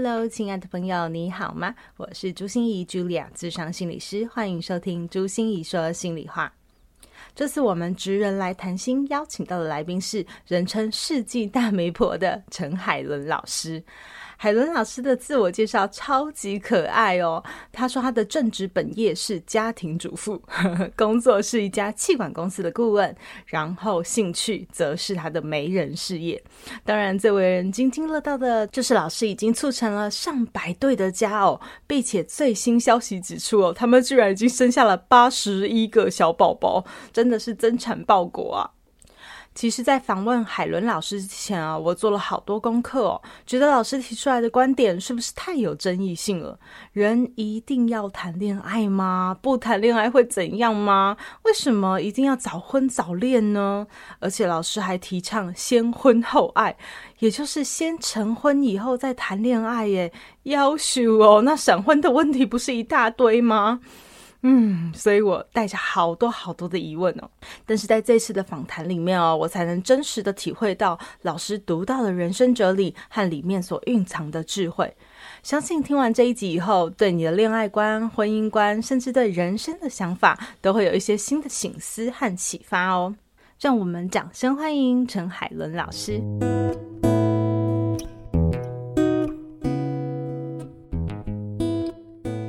Hello，亲爱的朋友，你好吗？我是朱心怡 Julia，智商心理师，欢迎收听朱心怡说心里话。这次我们职人来谈心，邀请到的来宾是人称世纪大媒婆的陈海伦老师。海伦老师的自我介绍超级可爱哦。他说他的正职本业是家庭主妇，工作是一家气管公司的顾问，然后兴趣则是他的媒人事业。当然，最为人津津乐道的就是老师已经促成了上百对的家哦，并且最新消息指出哦，他们居然已经生下了八十一个小宝宝，真的是增产报国啊！其实，在访问海伦老师之前啊，我做了好多功课哦，觉得老师提出来的观点是不是太有争议性了？人一定要谈恋爱吗？不谈恋爱会怎样吗？为什么一定要早婚早恋呢？而且老师还提倡先婚后爱，也就是先成婚以后再谈恋爱耶，要求哦，那闪婚的问题不是一大堆吗？嗯，所以我带着好多好多的疑问哦，但是在这次的访谈里面哦，我才能真实的体会到老师独到的人生哲理和里面所蕴藏的智慧。相信听完这一集以后，对你的恋爱观、婚姻观，甚至对人生的想法，都会有一些新的醒思和启发哦。让我们掌声欢迎陈海伦老师。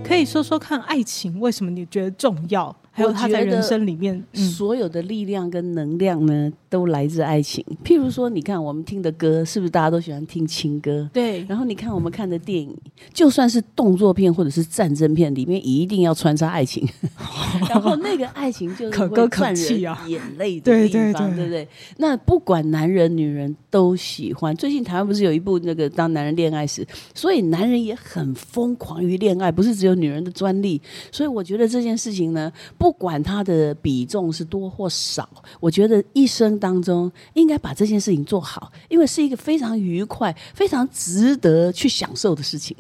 可以说说看，爱情为什么你觉得重要？还有他在人生里面所有的力量跟能量呢，都来自爱情。譬如说，你看我们听的歌，是不是大家都喜欢听情歌？对。然后你看我们看的电影，就算是动作片或者是战争片，里面一定要穿插爱情。然后那个爱情就是可歌可泣啊，眼泪的地方，对不对？那不管男人女人都喜欢。最近台湾不是有一部那个《当男人恋爱时》，所以男人也很疯狂于恋爱，不是只有女人的专利。所以我觉得这件事情呢，不。管它的比重是多或少，我觉得一生当中应该把这件事情做好，因为是一个非常愉快、非常值得去享受的事情。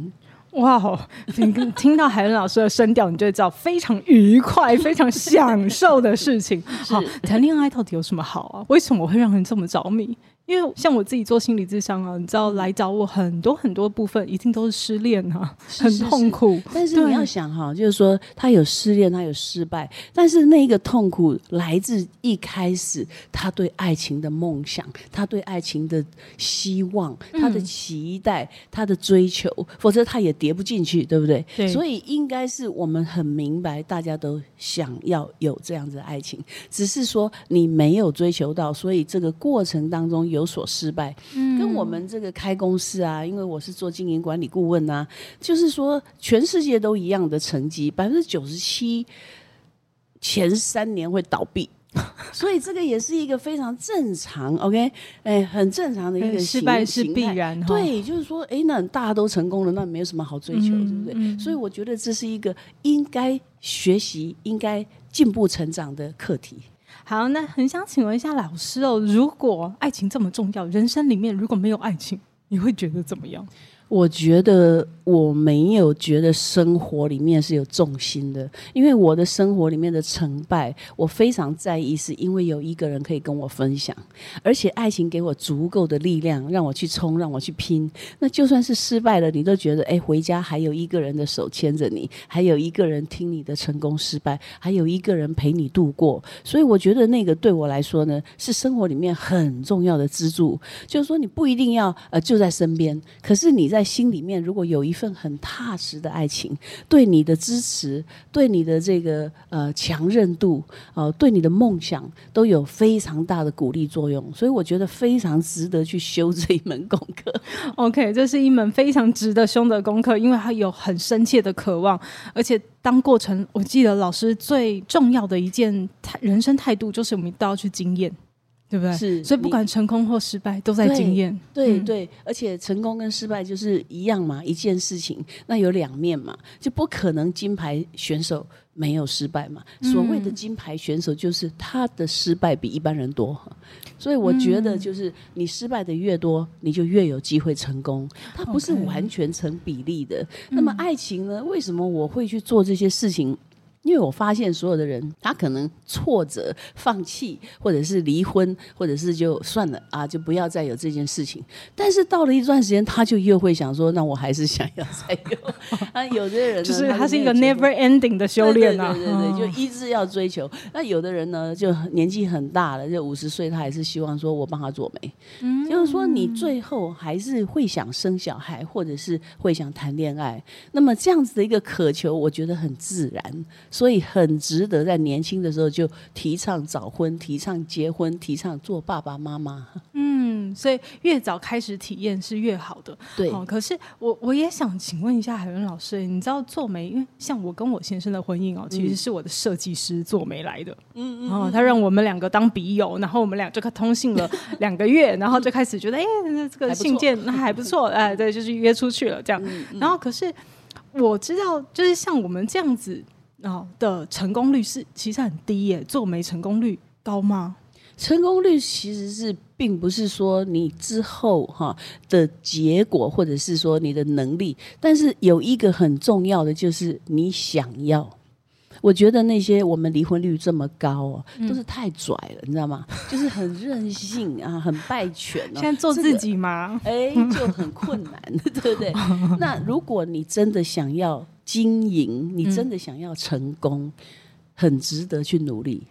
哇，听听到海伦老师的声调，你就会知道非常愉快、非常享受的事情。好，谈恋爱到底有什么好啊？为什么会让人这么着迷？因为像我自己做心理智商啊，你知道来找我很多很多部分一定都是失恋啊，很痛苦。但是你要想哈，就是说他有失恋，他有失败，但是那个痛苦来自一开始他对爱情的梦想，他对爱情的希望，他的期待，嗯、他的追求，否则他也跌不进去，对不对？对。所以应该是我们很明白，大家都想要有这样子的爱情，只是说你没有追求到，所以这个过程当中有。有所失败，跟我们这个开公司啊，因为我是做经营管理顾问啊，就是说全世界都一样的成绩，百分之九十七前三年会倒闭，所以这个也是一个非常正常，OK，哎，很正常的一个失败是必然，对，就是说，哎，那大家都成功了，那没有什么好追求，对不对？所以我觉得这是一个应该学习、应该进步成长的课题。好，那很想请问一下老师哦，如果爱情这么重要，人生里面如果没有爱情，你会觉得怎么样？我觉得我没有觉得生活里面是有重心的，因为我的生活里面的成败，我非常在意，是因为有一个人可以跟我分享，而且爱情给我足够的力量，让我去冲，让我去拼。那就算是失败了，你都觉得，哎，回家还有一个人的手牵着你，还有一个人听你的成功失败，还有一个人陪你度过。所以我觉得那个对我来说呢，是生活里面很重要的支柱。就是说，你不一定要呃就在身边，可是你在。在心里面，如果有一份很踏实的爱情，对你的支持，对你的这个呃强韧度，呃，对你的梦想，都有非常大的鼓励作用。所以我觉得非常值得去修这一门功课。OK，这是一门非常值得修的功课，因为它有很深切的渴望，而且当过程，我记得老师最重要的一件态人生态度，就是我们都要去经验。对不对？是，所以不管成功或失败，都在经验。对对，对，而且成功跟失败就是一样嘛，一件事情，那有两面嘛，就不可能金牌选手没有失败嘛。所谓的金牌选手，就是他的失败比一般人多。所以我觉得，就是你失败的越多，你就越有机会成功。它不是完全成比例的。那么爱情呢？为什么我会去做这些事情？因为我发现所有的人，他可能挫折、放弃，或者是离婚，或者是就算了啊，就不要再有这件事情。但是到了一段时间，他就又会想说：“那我还是想要再有。”啊，有的人就是他是一个 never ending 的修炼啊，对对对，对，就一直要追求。那有的人呢，就年纪很大了，就五十岁，他还是希望说我帮他做媒。嗯，就是说你最后还是会想生小孩，或者是会想谈恋爱。那么这样子的一个渴求，我觉得很自然。所以很值得在年轻的时候就提倡早婚、提倡结婚、提倡做爸爸妈妈。嗯，所以越早开始体验是越好的。对，哦，可是我我也想请问一下海伦老师，你知道做媒，因为像我跟我先生的婚姻哦，其实是我的设计师做媒来的。嗯嗯，哦，他让我们两个当笔友，然后我们俩就通信了两个月，然后就开始觉得，哎，这个信件那还不错，哎，对，就是约出去了这样。然后可是我知道，就是像我们这样子。哦，的成功率是其实很低耶，做媒成功率高吗？成功率其实是并不是说你之后哈的结果，或者是说你的能力，但是有一个很重要的就是你想要。我觉得那些我们离婚率这么高哦，都是太拽了，你知道吗？就是很任性啊，很败犬哦。现在做自己吗？哎，就很困难，对不对？那如果你真的想要。经营，你真的想要成功，嗯、很值得去努力。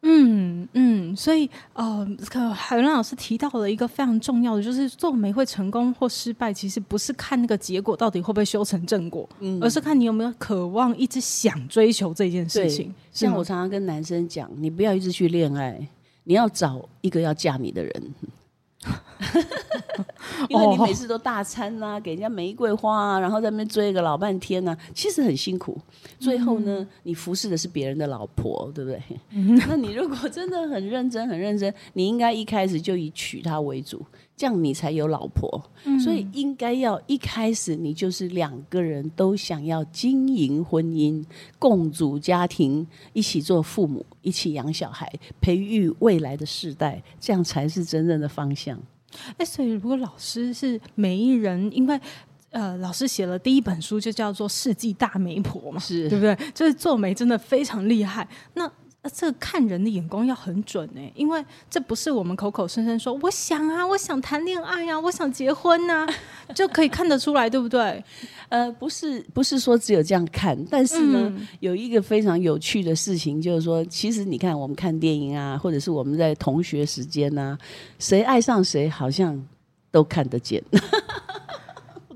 嗯嗯，所以呃，可海伦老师提到了一个非常重要的，就是做媒会成功或失败，其实不是看那个结果到底会不会修成正果，嗯、而是看你有没有渴望一直想追求这件事情。像我常常跟男生讲，你不要一直去恋爱，你要找一个要嫁你的人。因为你每次都大餐呐、啊，给人家玫瑰花啊，然后在那边追个老半天呐、啊，其实很辛苦。最后呢，嗯、你服侍的是别人的老婆，对不对？嗯、那你如果真的很认真、很认真，你应该一开始就以娶她为主，这样你才有老婆。嗯、所以应该要一开始你就是两个人都想要经营婚姻、共组家庭、一起做父母、一起养小孩、培育未来的世代，这样才是真正的方向。哎，所以如果老师是每一人，因为呃，老师写了第一本书就叫做《世纪大媒婆》嘛，是对不对？就是做媒真的非常厉害。那这看人的眼光要很准哎，因为这不是我们口口声声说我想啊，我想谈恋爱呀、啊，我想结婚呐、啊，就可以看得出来，对不对？呃，不是，不是说只有这样看，但是呢，嗯、有一个非常有趣的事情，就是说，其实你看，我们看电影啊，或者是我们在同学时间呐、啊，谁爱上谁，好像都看得见。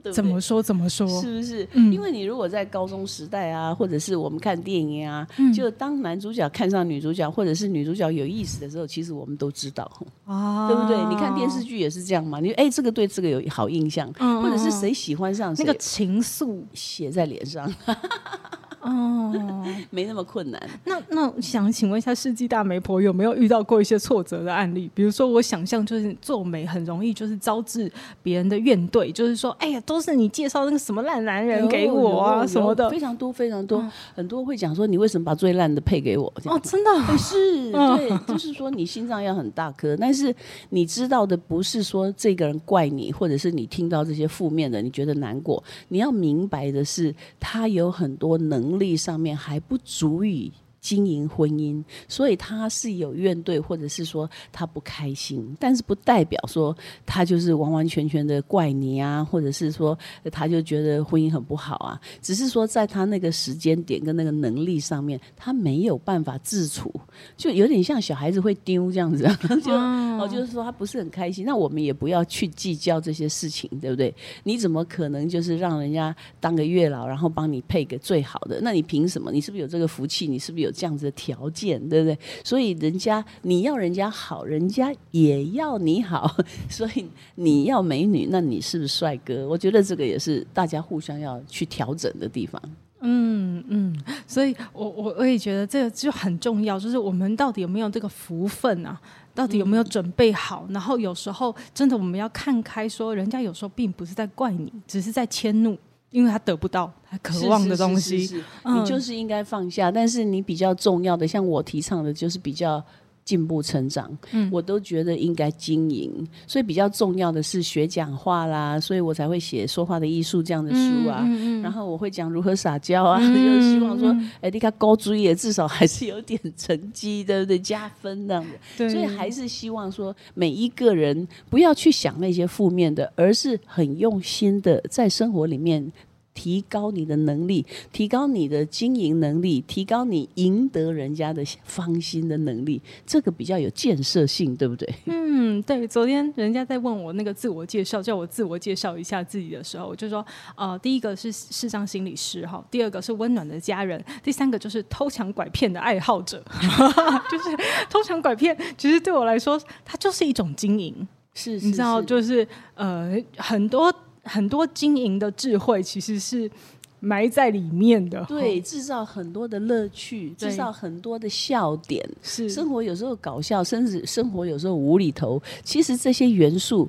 对对怎么说怎么说？是不是？嗯、因为你如果在高中时代啊，或者是我们看电影啊，嗯、就当男主角看上女主角，或者是女主角有意思的时候，其实我们都知道，啊、对不对？你看电视剧也是这样嘛？你哎，这个对这个有好印象，嗯、或者是谁喜欢上谁，那个情愫写在脸上。哦，没那么困难。那那想请问一下，世纪大媒婆有没有遇到过一些挫折的案例？比如说，我想象就是做媒很容易就是招致别人的怨怼，就是说，哎呀，都是你介绍那个什么烂男人给我啊什么的，非常多非常多，嗯、很多会讲说你为什么把最烂的配给我？哦，真的是，对，就是说你心脏要很大颗，但是你知道的不是说这个人怪你，或者是你听到这些负面的你觉得难过，你要明白的是他有很多能。能力上面还不足以经营婚姻，所以他是有怨怼，或者是说他不开心，但是不代表说他就是完完全全的怪你啊，或者是说他就觉得婚姻很不好啊，只是说在他那个时间点跟那个能力上面，他没有办法自处，就有点像小孩子会丢这样子，就哦，就是说他不是很开心。那我们也不要去计较这些事情，对不对？你怎么可能就是让人家当个月老，然后帮你配个最好的？那你凭什么？你是不是有这个福气？你是不是有？这样子的条件，对不对？所以人家你要人家好，人家也要你好。所以你要美女，那你是不是帅哥？我觉得这个也是大家互相要去调整的地方。嗯嗯，所以我我我也觉得这个就很重要，就是我们到底有没有这个福分啊？到底有没有准备好？然后有时候真的我们要看开，说人家有时候并不是在怪你，只是在迁怒，因为他得不到他渴望的东西，是是是是是嗯、你就是应该放下。但是你比较重要的，像我提倡的，就是比较。进步成长，嗯，我都觉得应该经营，所以比较重要的是学讲话啦，所以我才会写说话的艺术这样的书啊。嗯嗯嗯、然后我会讲如何撒娇啊，嗯、就是希望说，哎、欸，你看高主也至少还是有点成绩，对不对？加分那样的。对所以还是希望说，每一个人不要去想那些负面的，而是很用心的在生活里面。提高你的能力，提高你的经营能力，提高你赢得人家的芳心的能力，这个比较有建设性，对不对？嗯，对。昨天人家在问我那个自我介绍，叫我自我介绍一下自己的时候，我就说，呃，第一个是视障心理师哈，第二个是温暖的家人，第三个就是偷抢拐骗的爱好者，就是偷抢拐骗，其实对我来说，它就是一种经营，是，是，你知道，就是呃很多。很多经营的智慧其实是埋在里面的，对，制造很多的乐趣，制造很多的笑点。是生活有时候搞笑，甚至生活有时候无厘头。其实这些元素。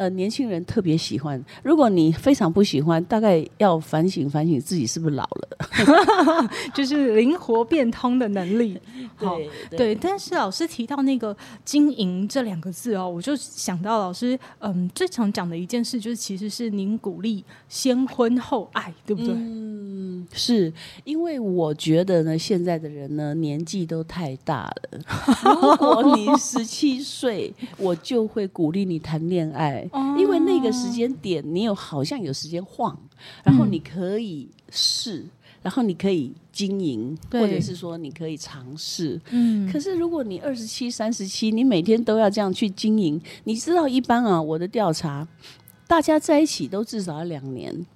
呃，年轻人特别喜欢。如果你非常不喜欢，大概要反省反省自己是不是老了，就是灵活变通的能力。好，对，对，但是老师提到那个“经营”这两个字哦，我就想到老师嗯最常讲的一件事，就是其实是您鼓励先婚后爱，对不对？嗯，是因为我觉得呢，现在的人呢年纪都太大了。如果你十七岁，我就会鼓励你谈恋爱。因为那个时间点，你有好像有时间晃，然后你可以试，然后你可以经营，或者是说你可以尝试。嗯，可是如果你二十七、三十七，你每天都要这样去经营，你知道一般啊，我的调查，大家在一起都至少要两年，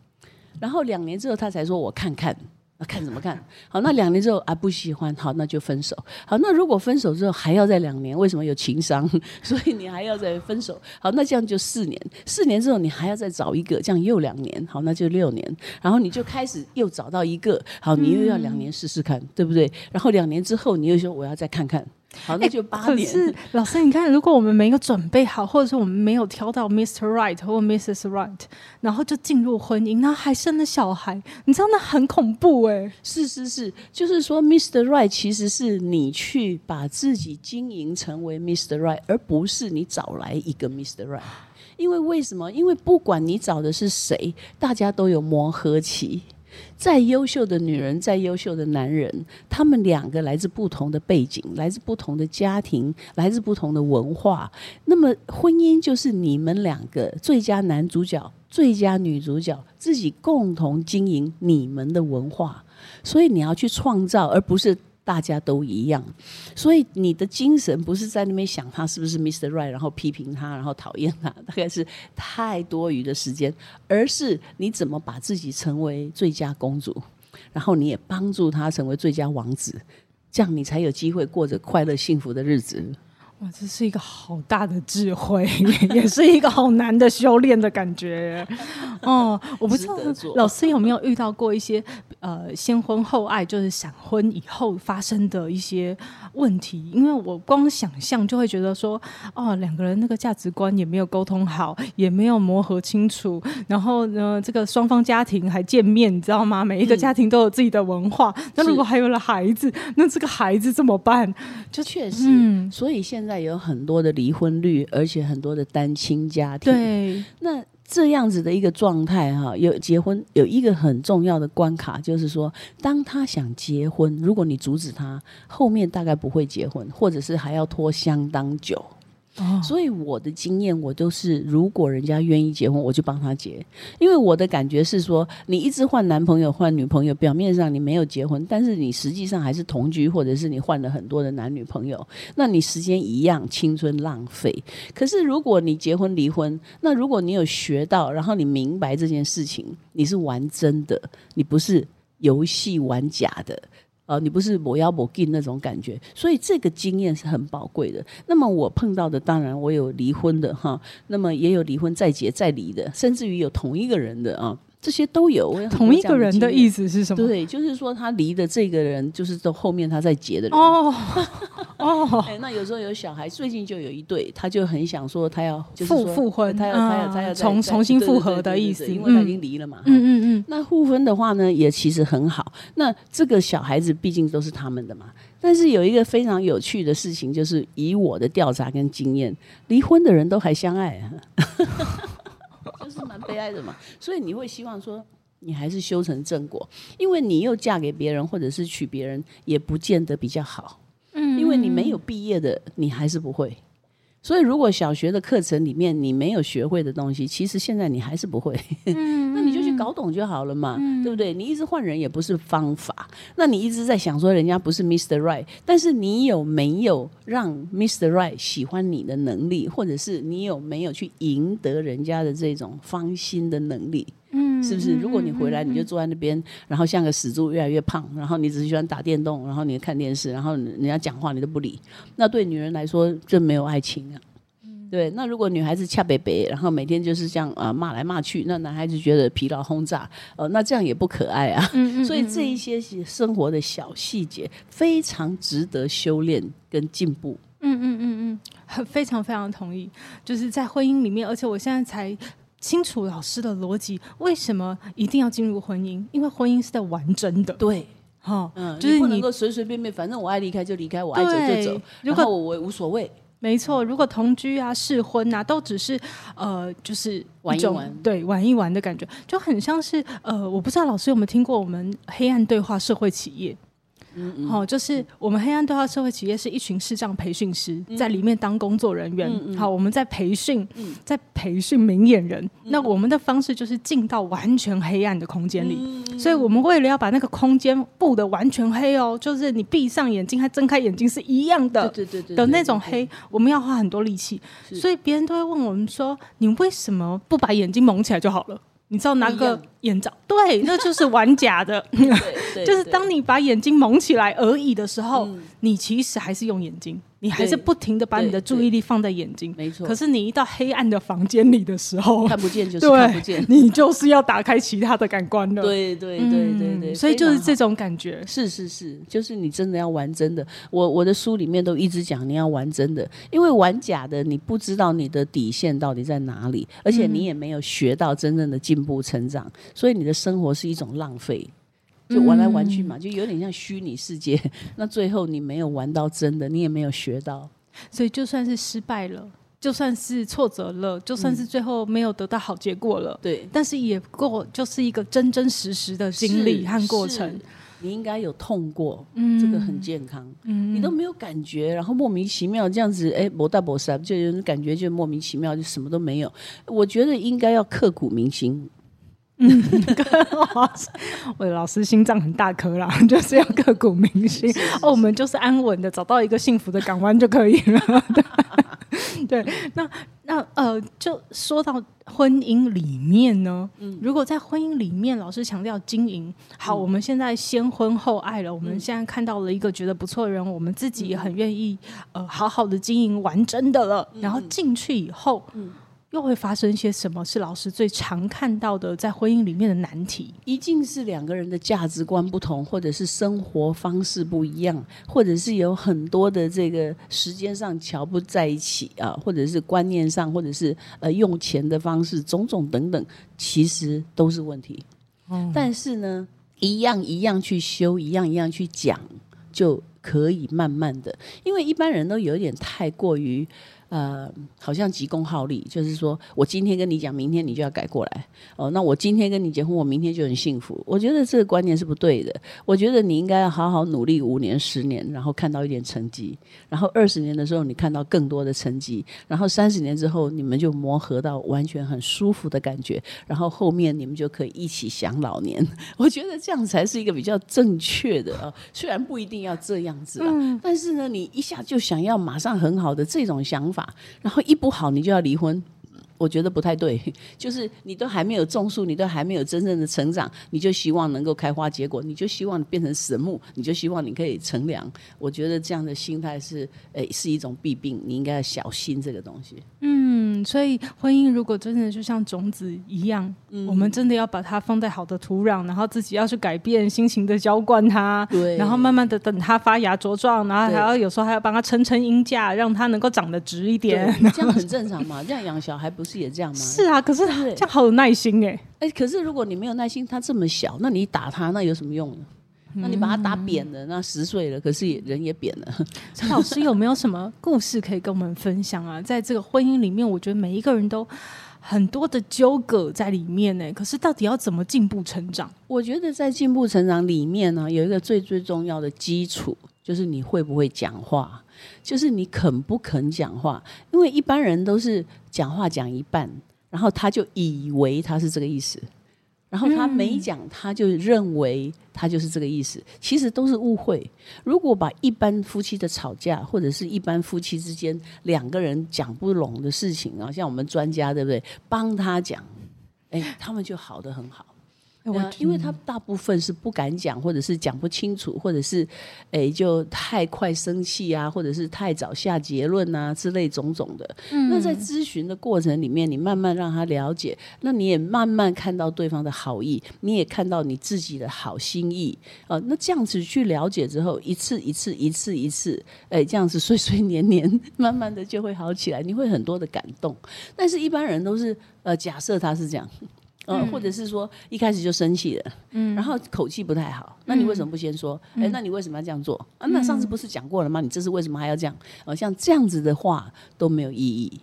然后两年之后他才说我看看。看怎么看？好，那两年之后啊不喜欢，好，那就分手。好，那如果分手之后还要再两年，为什么有情商？所以你还要再分手。好，那这样就四年。四年之后你还要再找一个，这样又两年。好，那就六年。然后你就开始又找到一个，好，你又要两年试试看，对不对？然后两年之后你又说我要再看看。好，那就八年。欸、可是老师，你看，如果我们没有准备好，或者说我们没有挑到 Mr. Right 或 Mrs. Right，然后就进入婚姻，然后还生了小孩，你知道那很恐怖哎、欸。是是是，就是说 Mr. Right 其实是你去把自己经营成为 Mr. Right，而不是你找来一个 Mr. Right。因为为什么？因为不管你找的是谁，大家都有磨合期。再优秀的女人，再优秀的男人，他们两个来自不同的背景，来自不同的家庭，来自不同的文化。那么，婚姻就是你们两个最佳男主角、最佳女主角，自己共同经营你们的文化。所以，你要去创造，而不是。大家都一样，所以你的精神不是在那边想他是不是 Mr. Right，然后批评他，然后讨厌他，大概是太多余的时间，而是你怎么把自己成为最佳公主，然后你也帮助他成为最佳王子，这样你才有机会过着快乐幸福的日子。哇，这是一个好大的智慧，也是一个好难的修炼的感觉。哦，我不知道老师有没有遇到过一些呃先婚后爱，就是闪婚以后发生的一些问题？因为我光想象就会觉得说，哦，两个人那个价值观也没有沟通好，也没有磨合清楚，然后呢，这个双方家庭还见面，你知道吗？每一个家庭都有自己的文化。嗯、那如果还有了孩子，那这个孩子怎么办？就确实，嗯，所以现在。现在有很多的离婚率，而且很多的单亲家庭。对，那这样子的一个状态哈，有结婚有一个很重要的关卡，就是说，当他想结婚，如果你阻止他，后面大概不会结婚，或者是还要拖相当久。所以我的经验，我都是如果人家愿意结婚，我就帮他结。因为我的感觉是说，你一直换男朋友、换女朋友，表面上你没有结婚，但是你实际上还是同居，或者是你换了很多的男女朋友，那你时间一样，青春浪费。可是如果你结婚离婚，那如果你有学到，然后你明白这件事情，你是玩真的，你不是游戏玩假的。呃，你不是我要我进那种感觉，所以这个经验是很宝贵的。那么我碰到的，当然我有离婚的哈，那么也有离婚再结再离的，甚至于有同一个人的啊。这些都有。同一个人的意思是什么？对，就是说他离的这个人，就是到后面他在结的人。哦哦，哎，那有时候有小孩，最近就有一对，他就很想说他要复复婚，他要他要他要重重新复合的意思，因为他已经离了嘛。嗯嗯嗯。那复婚的话呢，也其实很好。那这个小孩子毕竟都是他们的嘛。但是有一个非常有趣的事情，就是以我的调查跟经验，离婚的人都还相爱是蛮悲哀的嘛。所以你会希望说，你还是修成正果，因为你又嫁给别人或者是娶别人，也不见得比较好。嗯，因为你没有毕业的，你还是不会。所以，如果小学的课程里面你没有学会的东西，其实现在你还是不会。嗯，那搞懂就好了嘛，嗯、对不对？你一直换人也不是方法。那你一直在想说人家不是 Mr. Right，但是你有没有让 Mr. Right 喜欢你的能力，或者是你有没有去赢得人家的这种芳心的能力？嗯，是不是？如果你回来你就坐在那边，然后像个死猪，越来越胖，然后你只是喜欢打电动，然后你看电视，然后人家讲话你都不理，那对女人来说就没有爱情啊。嗯、对，那如果女孩子恰北北，然后每天就是这样啊骂来骂去，那男孩子觉得疲劳轰炸，呃，那这样也不可爱啊。嗯 嗯嗯，所以这一些生活的小细节非常值得修炼跟进步。嗯嗯嗯嗯，非常非常同意。就是在婚姻里面，而且我现在才。清楚老师的逻辑，为什么一定要进入婚姻？因为婚姻是在完整的。对，哈，嗯，就是你不能够随随便便，反正我爱离开就离开，我爱走就走，然后我无所谓。没错，如果同居啊、试婚啊，都只是呃，就是一玩一玩，对，玩一玩的感觉，就很像是呃，我不知道老师有没有听过我们黑暗对话社会企业。嗯，嗯，好，就是我们黑暗对话社会企业是一群视障培训师在里面当工作人员。好，我们在培训，在培训明眼人。嗯、那我们的方式就是进到完全黑暗的空间里，嗯、所以我们为了要把那个空间布的完全黑哦，就是你闭上眼睛和睁开眼睛是一样的，对对对的那种黑，我们要花很多力气。所以别人都会问我们说：“你为什么不把眼睛蒙起来就好了？”你知道拿个眼罩，对，那就是玩假的，就是当你把眼睛蒙起来而已的时候，嗯、你其实还是用眼睛。你还是不停的把你的注意力放在眼睛，没错。可是你一到黑暗的房间里的时候，看不见就是看不见，你就是要打开其他的感官了。对对对对对，对，所以就是这种感觉。是是是，就是你真的要玩真的。我我的书里面都一直讲你要玩真的，因为玩假的你不知道你的底线到底在哪里，而且你也没有学到真正的进步成长，所以你的生活是一种浪费。就玩来玩去嘛，就有点像虚拟世界。那最后你没有玩到真的，你也没有学到，所以就算是失败了，就算是挫折了，就算是最后没有得到好结果了，嗯、对，但是也够就是一个真真实实的经历和过程。你应该有痛过，嗯，这个很健康，嗯，你都没有感觉，然后莫名其妙这样子，哎，博大没小，就感觉就莫名其妙，就什么都没有。我觉得应该要刻骨铭心。嗯，我的老师心脏很大颗啦，就是要刻骨铭心。哦，我们就是安稳的找到一个幸福的港湾就可以了。对，那那呃，就说到婚姻里面呢，嗯，如果在婚姻里面，老师强调经营好，我们现在先婚后爱了，我们现在看到了一个觉得不错的人，我们自己也很愿意呃，好好的经营完整的了，然后进去以后，嗯。又会发生一些什么？是老师最常看到的在婚姻里面的难题？一定是两个人的价值观不同，或者是生活方式不一样，或者是有很多的这个时间上瞧不在一起啊，或者是观念上，或者是呃用钱的方式，种种等等，其实都是问题。嗯，但是呢，一样一样去修，一样一样去讲，就可以慢慢的，因为一般人都有点太过于。呃，好像急功好利，就是说我今天跟你讲，明天你就要改过来哦。那我今天跟你结婚，我明天就很幸福。我觉得这个观念是不对的。我觉得你应该要好好努力五年、十年，然后看到一点成绩。然后二十年的时候，你看到更多的成绩。然后三十年之后，你们就磨合到完全很舒服的感觉。然后后面你们就可以一起享老年。我觉得这样才是一个比较正确的啊。虽然不一定要这样子啊，但是呢，你一下就想要马上很好的这种想法。然后一不好，你就要离婚，我觉得不太对。就是你都还没有种树，你都还没有真正的成长，你就希望能够开花结果，你就希望变成神木，你就希望你可以乘凉。我觉得这样的心态是，诶，是一种弊病，你应该要小心这个东西。嗯。嗯，所以婚姻如果真的就像种子一样，嗯、我们真的要把它放在好的土壤，然后自己要去改变心情的浇灌它，对，然后慢慢的等它发芽茁壮，然后还要有时候还要帮它撑撑阴架，让它能够长得直一点，这样很 正常嘛。这样养小孩不是也这样吗？是啊，可是他这样好有耐心哎、欸，哎、欸，可是如果你没有耐心，他这么小，那你打他那有什么用呢？那你把他打扁了，那十岁了，可是也人也扁了。陈老师有没有什么故事可以跟我们分享啊？在这个婚姻里面，我觉得每一个人都很多的纠葛在里面呢。可是到底要怎么进步成长？我觉得在进步成长里面呢，有一个最最重要的基础，就是你会不会讲话，就是你肯不肯讲话。因为一般人都是讲话讲一半，然后他就以为他是这个意思。然后他没讲，他就认为他就是这个意思，其实都是误会。如果把一般夫妻的吵架，或者是一般夫妻之间两个人讲不拢的事情啊，像我们专家对不对？帮他讲，哎，他们就好的很好。因为他大部分是不敢讲，或者是讲不清楚，或者是，诶，就太快生气啊，或者是太早下结论啊之类种种的。嗯、那在咨询的过程里面，你慢慢让他了解，那你也慢慢看到对方的好意，你也看到你自己的好心意啊、呃。那这样子去了解之后，一次一次，一次一次，诶，这样子岁岁年年，慢慢的就会好起来。你会很多的感动，但是一般人都是呃，假设他是这样。嗯、呃，或者是说一开始就生气了，嗯，然后口气不太好，那你为什么不先说？哎、嗯，那你为什么要这样做？啊，那上次不是讲过了吗？你这次为什么还要这样？哦、呃，像这样子的话都没有意义，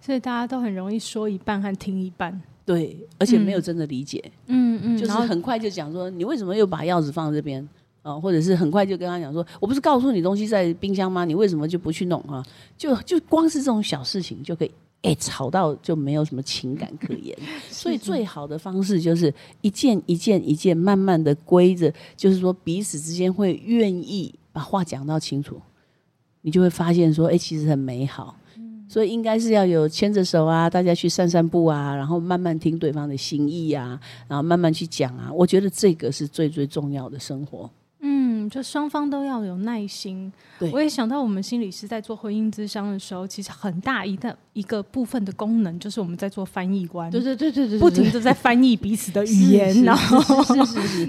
所以大家都很容易说一半和听一半，对，而且没有真的理解，嗯嗯，就是很快就讲说你为什么又把钥匙放在这边啊、呃？或者是很快就跟他讲说，我不是告诉你东西在冰箱吗？你为什么就不去弄啊？就就光是这种小事情就可以。哎，吵到就没有什么情感可言，所以最好的方式就是一件一件一件慢慢的归着，就是说彼此之间会愿意把话讲到清楚，你就会发现说，哎，其实很美好。所以应该是要有牵着手啊，大家去散散步啊，然后慢慢听对方的心意啊，然后慢慢去讲啊。我觉得这个是最最重要的生活。就双方都要有耐心。对，我也想到我们心理师在做婚姻咨商的时候，其实很大一个一个部分的功能就是我们在做翻译官。对对对对对，不停的在翻译彼此的语言，然后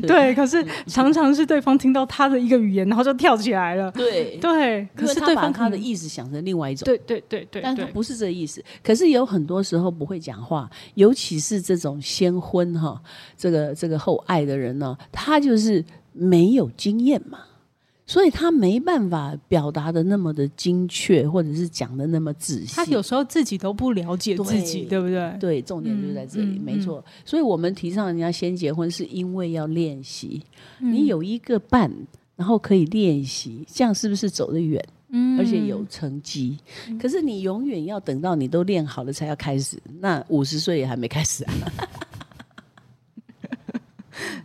对。可是常常是对方听到他的一个语言，然后就跳起来了。对对，可是对方他的意思想成另外一种。对对对对，但他不是这个意思。可是有很多时候不会讲话，尤其是这种先婚哈，这个这个后爱的人呢，他就是没有经验嘛。所以他没办法表达的那么的精确，或者是讲的那么仔细。他有时候自己都不了解自己，对，对不对？对，重点就在这里，嗯、没错。嗯、所以我们提倡人家先结婚，是因为要练习。嗯、你有一个伴，然后可以练习，这样是不是走得远？嗯，而且有成绩。嗯、可是你永远要等到你都练好了才要开始，那五十岁也还没开始啊。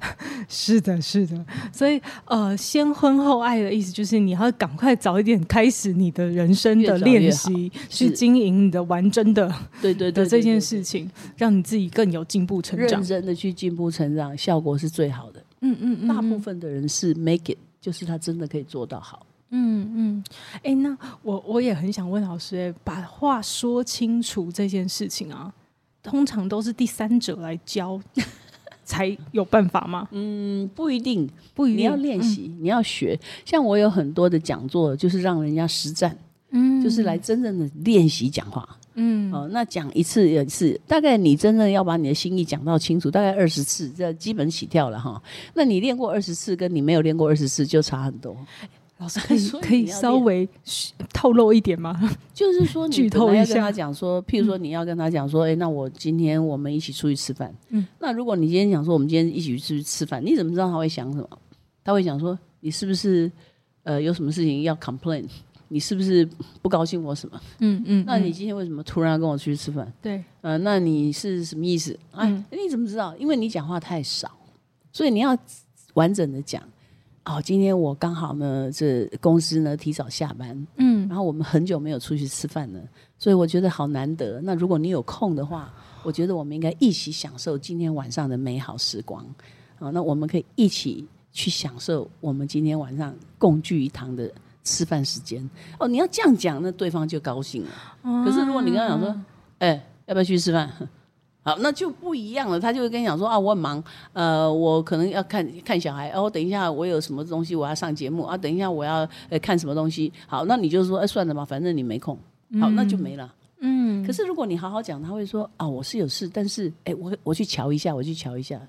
是的，是的，所以呃，先婚后爱的意思就是你要赶快早一点开始你的人生的练习，去经营你的完真的，对对 的这件事情，让你自己更有进步成长，认真的去进步成长，效果是最好的。嗯嗯，嗯，大部分的人是 make it，就是他真的可以做到好。嗯嗯，哎、嗯，那我我也很想问老师，哎，把话说清楚这件事情啊，通常都是第三者来教。才有办法吗？嗯，不一定，不一定。你要练习，嗯、你要学。像我有很多的讲座，就是让人家实战，嗯，就是来真正的练习讲话，嗯，哦，那讲一次一次，大概你真正要把你的心意讲到清楚，大概二十次，这基本起跳了哈。那你练过二十次，跟你没有练过二十次就差很多。老师 可以可以稍微透露一点吗？就是说，你本来要跟他讲说，譬如说你要跟他讲说，哎，那我今天我们一起出去吃饭。嗯，那如果你今天讲说我们今天一起出去吃饭，你怎么知道他会想什么？他会想说，你是不是呃有什么事情要 complain？你是不是不高兴我什么？嗯嗯。那你今天为什么突然要跟我出去吃饭？对，呃，那你是什么意思？哎，你怎么知道？因为你讲话太少，所以你要完整的讲。哦，今天我刚好呢，这公司呢提早下班，嗯，然后我们很久没有出去吃饭了，所以我觉得好难得。那如果你有空的话，我觉得我们应该一起享受今天晚上的美好时光。啊，那我们可以一起去享受我们今天晚上共聚一堂的吃饭时间。哦，你要这样讲，那对方就高兴了。可是如果你刚刚讲说，哎、欸，要不要去吃饭？好，那就不一样了。他就会跟你讲说啊，我很忙，呃，我可能要看看小孩。哦，等一下我有什么东西我要上节目啊，等一下我要呃看什么东西。好，那你就说，哎，算了吧，反正你没空。好，那就没了。嗯。可是如果你好好讲，他会说啊，我是有事，但是哎，我我去瞧一下，我去瞧一下，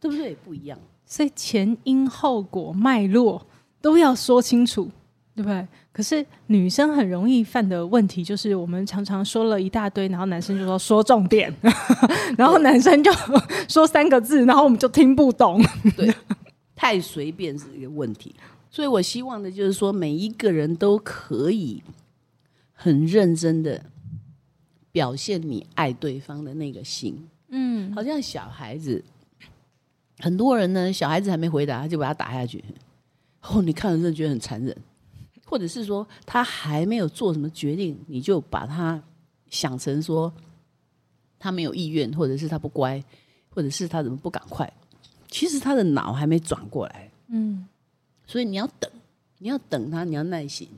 对不对？不一样。所以前因后果脉络都要说清楚。对不对？可是女生很容易犯的问题就是，我们常常说了一大堆，然后男生就说说重点，然后男生就说三个字，然后我们就听不懂。对，太随便是一个问题。所以我希望的就是说，每一个人都可以很认真的表现你爱对方的那个心。嗯，好像小孩子，很多人呢，小孩子还没回答就把他打下去。哦，你看了真的觉得很残忍。或者是说他还没有做什么决定，你就把他想成说他没有意愿，或者是他不乖，或者是他怎么不赶快？其实他的脑还没转过来，嗯，所以你要等，你要等他，你要耐心，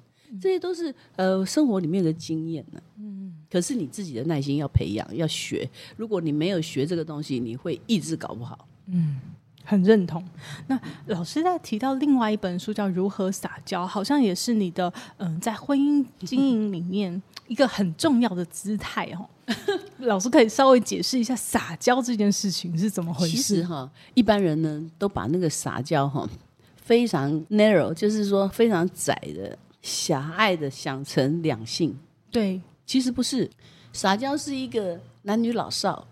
这些都是呃生活里面的经验呢，嗯。可是你自己的耐心要培养，要学。如果你没有学这个东西，你会一直搞不好，嗯。很认同。那老师在提到另外一本书叫《如何撒娇》，好像也是你的嗯，在婚姻经营里面 一个很重要的姿态哦。老师可以稍微解释一下撒娇这件事情是怎么回事？其实哈，一般人呢都把那个撒娇哈非常 narrow，就是说非常窄的、狭隘的想成两性。对，其实不是，撒娇是一个男女老少，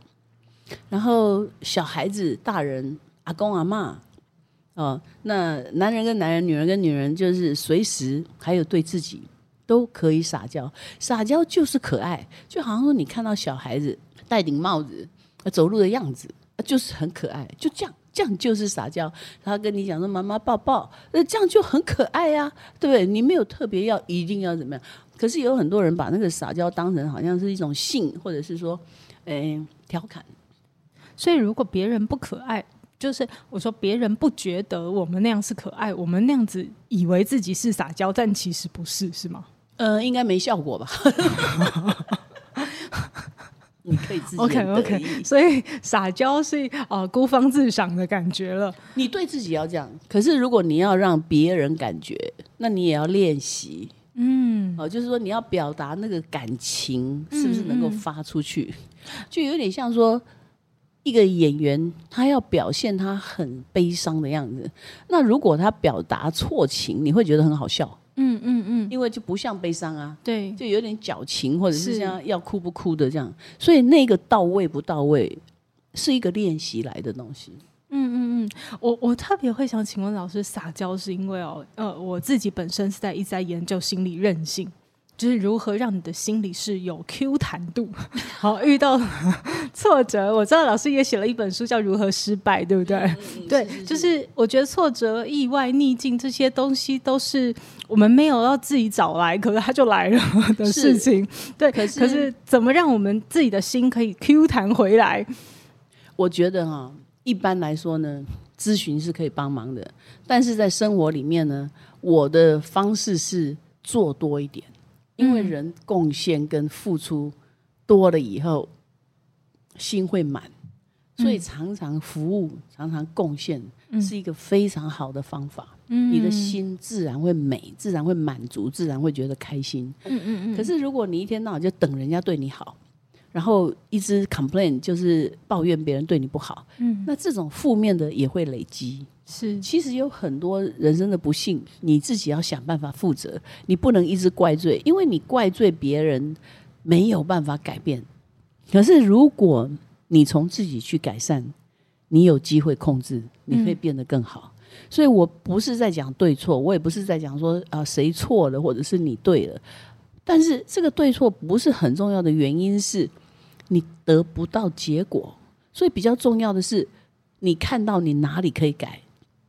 然后小孩子、大人。阿公阿嬷，哦，那男人跟男人，女人跟女人，就是随时还有对自己都可以撒娇，撒娇就是可爱，就好像说你看到小孩子戴顶帽子走路的样子，就是很可爱，就这样，这样就是撒娇。他跟你讲说妈妈抱抱，那这样就很可爱呀，对不对？你没有特别要一定要怎么样，可是有很多人把那个撒娇当成好像是一种性，或者是说，诶，调侃。所以如果别人不可爱。就是我说别人不觉得我们那样是可爱，我们那样子以为自己是撒娇，但其实不是，是吗？呃，应该没效果吧？你可以自己 OK OK，所以撒娇是呃孤芳自赏的感觉了。你对自己要这样，可是如果你要让别人感觉，那你也要练习。嗯，哦，就是说你要表达那个感情是不是能够发出去，嗯嗯就有点像说。一个演员，他要表现他很悲伤的样子，那如果他表达错情，你会觉得很好笑。嗯嗯嗯，因为就不像悲伤啊，对，就有点矫情，或者是像要哭不哭的这样。所以那个到位不到位，是一个练习来的东西。嗯嗯嗯，我我特别会想请问老师，撒娇是因为哦，呃，我自己本身是在一直在研究心理韧性。就是如何让你的心里是有 Q 弹度，好，遇到挫折，我知道老师也写了一本书叫《如何失败》，对不对？嗯嗯、对，是是是，就是我觉得挫折、意外、逆境这些东西都是我们没有要自己找来，可是它就来了 的事情。对，可是可是怎么让我们自己的心可以 Q 弹回来？我觉得哈，一般来说呢，咨询是可以帮忙的，但是在生活里面呢，我的方式是做多一点。因为人贡献跟付出多了以后，心会满，所以常常服务、常常贡献是一个非常好的方法。你的心自然会美，自然会满足，自然会觉得开心。可是如果你一天到晚就等人家对你好，然后一直 complain，就是抱怨别人对你不好，那这种负面的也会累积。是，其实有很多人生的不幸，你自己要想办法负责。你不能一直怪罪，因为你怪罪别人没有办法改变。可是如果你从自己去改善，你有机会控制，你会变得更好。嗯、所以我不是在讲对错，我也不是在讲说啊谁错了或者是你对了。但是这个对错不是很重要的原因是，你得不到结果。所以比较重要的是，你看到你哪里可以改。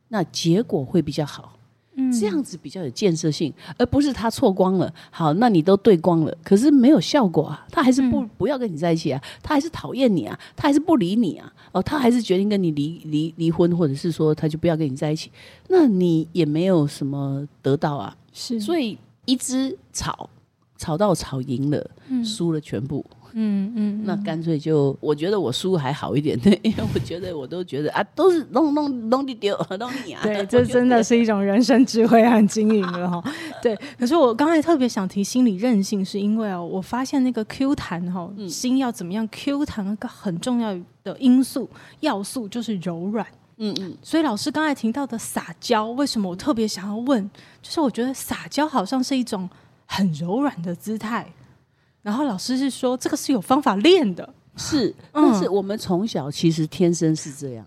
那结果会比较好，嗯，这样子比较有建设性，而不是他错光了。好，那你都对光了，可是没有效果啊，他还是不不要跟你在一起啊，他还是讨厌你啊，他还是不理你啊，哦，他还是决定跟你离离离婚，或者是说他就不要跟你在一起，那你也没有什么得到啊。是，所以一直吵，吵到吵赢了，输了全部。嗯嗯，那干脆就我觉得我输还好一点，对，因为我觉得我都觉得啊，都是弄弄弄你丢，弄你啊。对，这真的是一种人生智慧和经营了哈。对，可是我刚才特别想提心理韧性，是因为哦，我发现那个 Q 弹哈，心要怎么样 Q 弹，一个很重要的因素要素就是柔软。嗯嗯，所以老师刚才提到的撒娇，为什么我特别想要问？就是我觉得撒娇好像是一种很柔软的姿态，然后老师是说这个是有方法练的，是，但是我们从小其实天生是这样。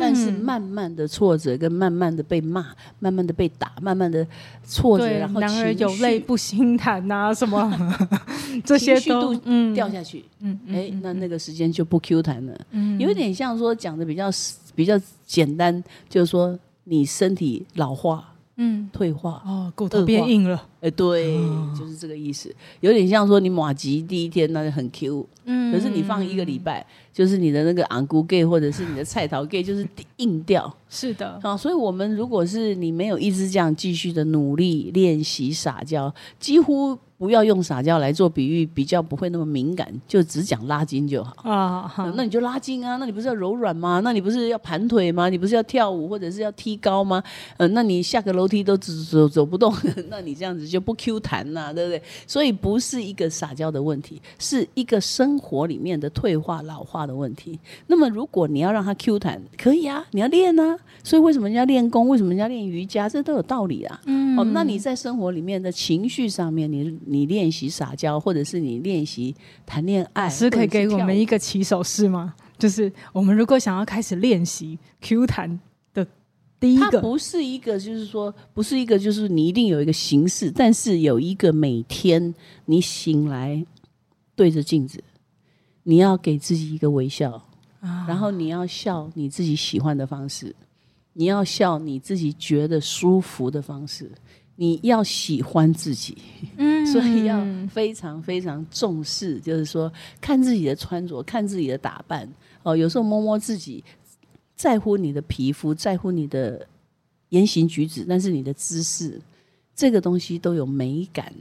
但是慢慢的挫折，跟慢慢的被骂，慢慢的被打，慢慢的挫折，然后男儿有泪不轻弹呐，什么。这些都掉下去，嗯，哎，那那个时间就不 Q 弹了，嗯，有点像说讲的比较比较简单，就是说你身体老化。嗯，退化哦，骨头变硬了。哎、欸，对，哦、就是这个意思。有点像说你马吉第一天那就很 Q，嗯，可是你放一个礼拜，就是你的那个昂菇盖或者是你的菜头盖就是硬掉。是的，啊，所以我们如果是你没有一直这样继续的努力练习撒娇，几乎。不要用撒娇来做比喻，比较不会那么敏感，就只讲拉筋就好啊。那你就拉筋啊，那你不是要柔软吗？那你不是要盘腿吗？你不是要跳舞或者是要踢高吗？呃，那你下个楼梯都走走走不动，那你这样子就不 Q 弹呐，对不对？所以不是一个撒娇的问题，是一个生活里面的退化老化的问题。那么如果你要让它 Q 弹，可以啊，你要练啊。所以为什么人家练功？为什么人家练瑜伽？这都有道理啊。嗯，哦，那你在生活里面的情绪上面，你。你练习撒娇，或者是你练习谈恋爱，是可以给我们一个起手式吗？就是我们如果想要开始练习 Q 弹的第一个，它不是一个，就是说不是一个，就是你一定有一个形式，但是有一个每天你醒来对着镜子，你要给自己一个微笑，啊、然后你要笑你自己喜欢的方式，你要笑你自己觉得舒服的方式。你要喜欢自己，嗯，所以要非常非常重视，就是说看自己的穿着，看自己的打扮，哦，有时候摸摸自己，在乎你的皮肤，在乎你的言行举止，但是你的姿势，这个东西都有美感，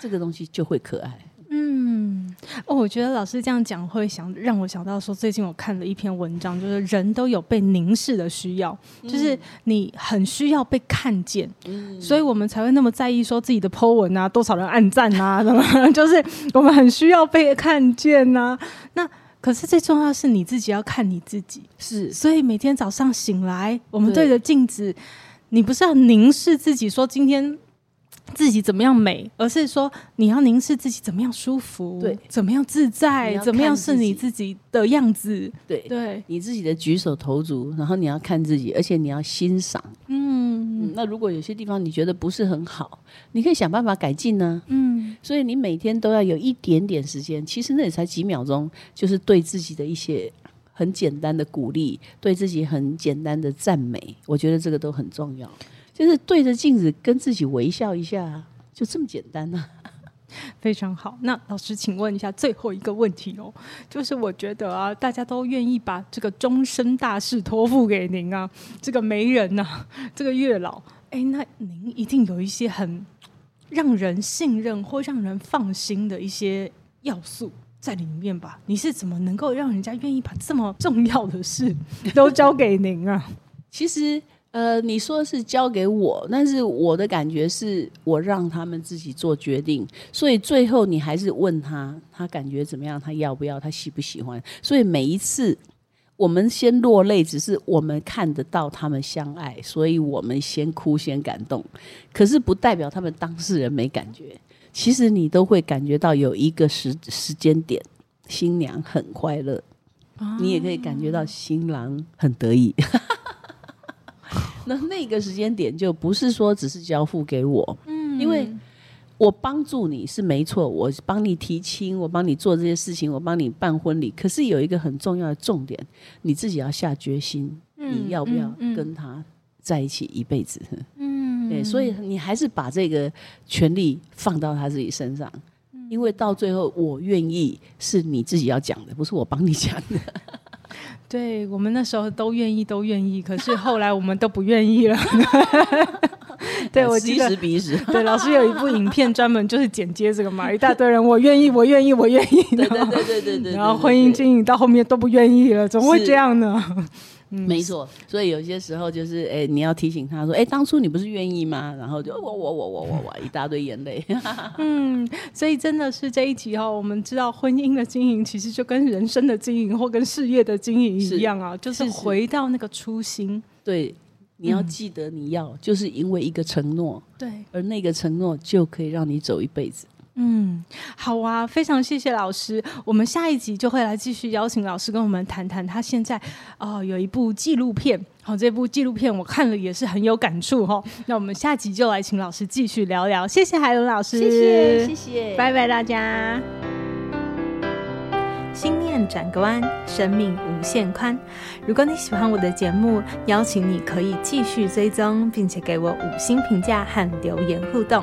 这个东西就会可爱。嗯，哦，我觉得老师这样讲会想让我想到说，最近我看了一篇文章，就是人都有被凝视的需要，嗯、就是你很需要被看见，嗯、所以我们才会那么在意说自己的 po 文啊，多少人按赞啊，什么，就是我们很需要被看见呐、啊。那可是最重要的是你自己要看你自己，是，所以每天早上醒来，我们对着镜子，你不是要凝视自己说今天。自己怎么样美，而是说你要凝视自己怎么样舒服，对，怎么样自在，怎么样是你自己。的样子，对对，对你自己的举手投足，然后你要看自己，而且你要欣赏，嗯，嗯，那如果有些地方你觉得不是很好，你可以想办法改进呢，嗯，所以你每天都要有一点点时间，其实那也才几秒钟，就是对自己的一些很简单的鼓励，对自己很简单的赞美，我觉得这个都很重要。就是对着镜子跟自己微笑一下，就这么简单呢、啊。非常好。那老师，请问一下最后一个问题哦，就是我觉得啊，大家都愿意把这个终身大事托付给您啊，这个媒人呐、啊，这个月老，哎，那您一定有一些很让人信任或让人放心的一些要素在里面吧？你是怎么能够让人家愿意把这么重要的事都交给您啊？其实。呃，你说是交给我，但是我的感觉是我让他们自己做决定，所以最后你还是问他，他感觉怎么样，他要不要，他喜不喜欢。所以每一次我们先落泪，只是我们看得到他们相爱，所以我们先哭先感动，可是不代表他们当事人没感觉。其实你都会感觉到有一个时时间点，新娘很快乐，你也可以感觉到新郎很得意。那那个时间点就不是说只是交付给我，嗯，因为我帮助你是没错，我帮你提亲，我帮你做这些事情，我帮你办婚礼。可是有一个很重要的重点，你自己要下决心，你要不要跟他在一起一辈子？嗯，对，所以你还是把这个权利放到他自己身上，因为到最后我愿意是你自己要讲的，不是我帮你讲的。对，我们那时候都愿意，都愿意，可是后来我们都不愿意了。对，我记得彼时。对，老师有一部影片专门就是剪接这个嘛，一大堆人，我愿意，我愿意，我愿意。对对对对对对。然后婚姻经营到后面都不愿意了，怎么会这样呢？嗯、没错，所以有些时候就是，哎，你要提醒他说，哎，当初你不是愿意吗？然后就我我我我我我 一大堆眼泪。嗯，所以真的是这一集哦，我们知道婚姻的经营其实就跟人生的经营或跟事业的经营一样啊，是就是回到那个初心。对，你要记得你要，嗯、就是因为一个承诺，对，而那个承诺就可以让你走一辈子。嗯，好啊，非常谢谢老师。我们下一集就会来继续邀请老师跟我们谈谈他现在哦有一部纪录片，好、哦，这部纪录片我看了也是很有感触哈、哦。那我们下集就来请老师继续聊聊。谢谢海伦老师，谢谢谢谢，拜拜大家。心念转个弯，生命无限宽。如果你喜欢我的节目，邀请你可以继续追踪，并且给我五星评价和留言互动。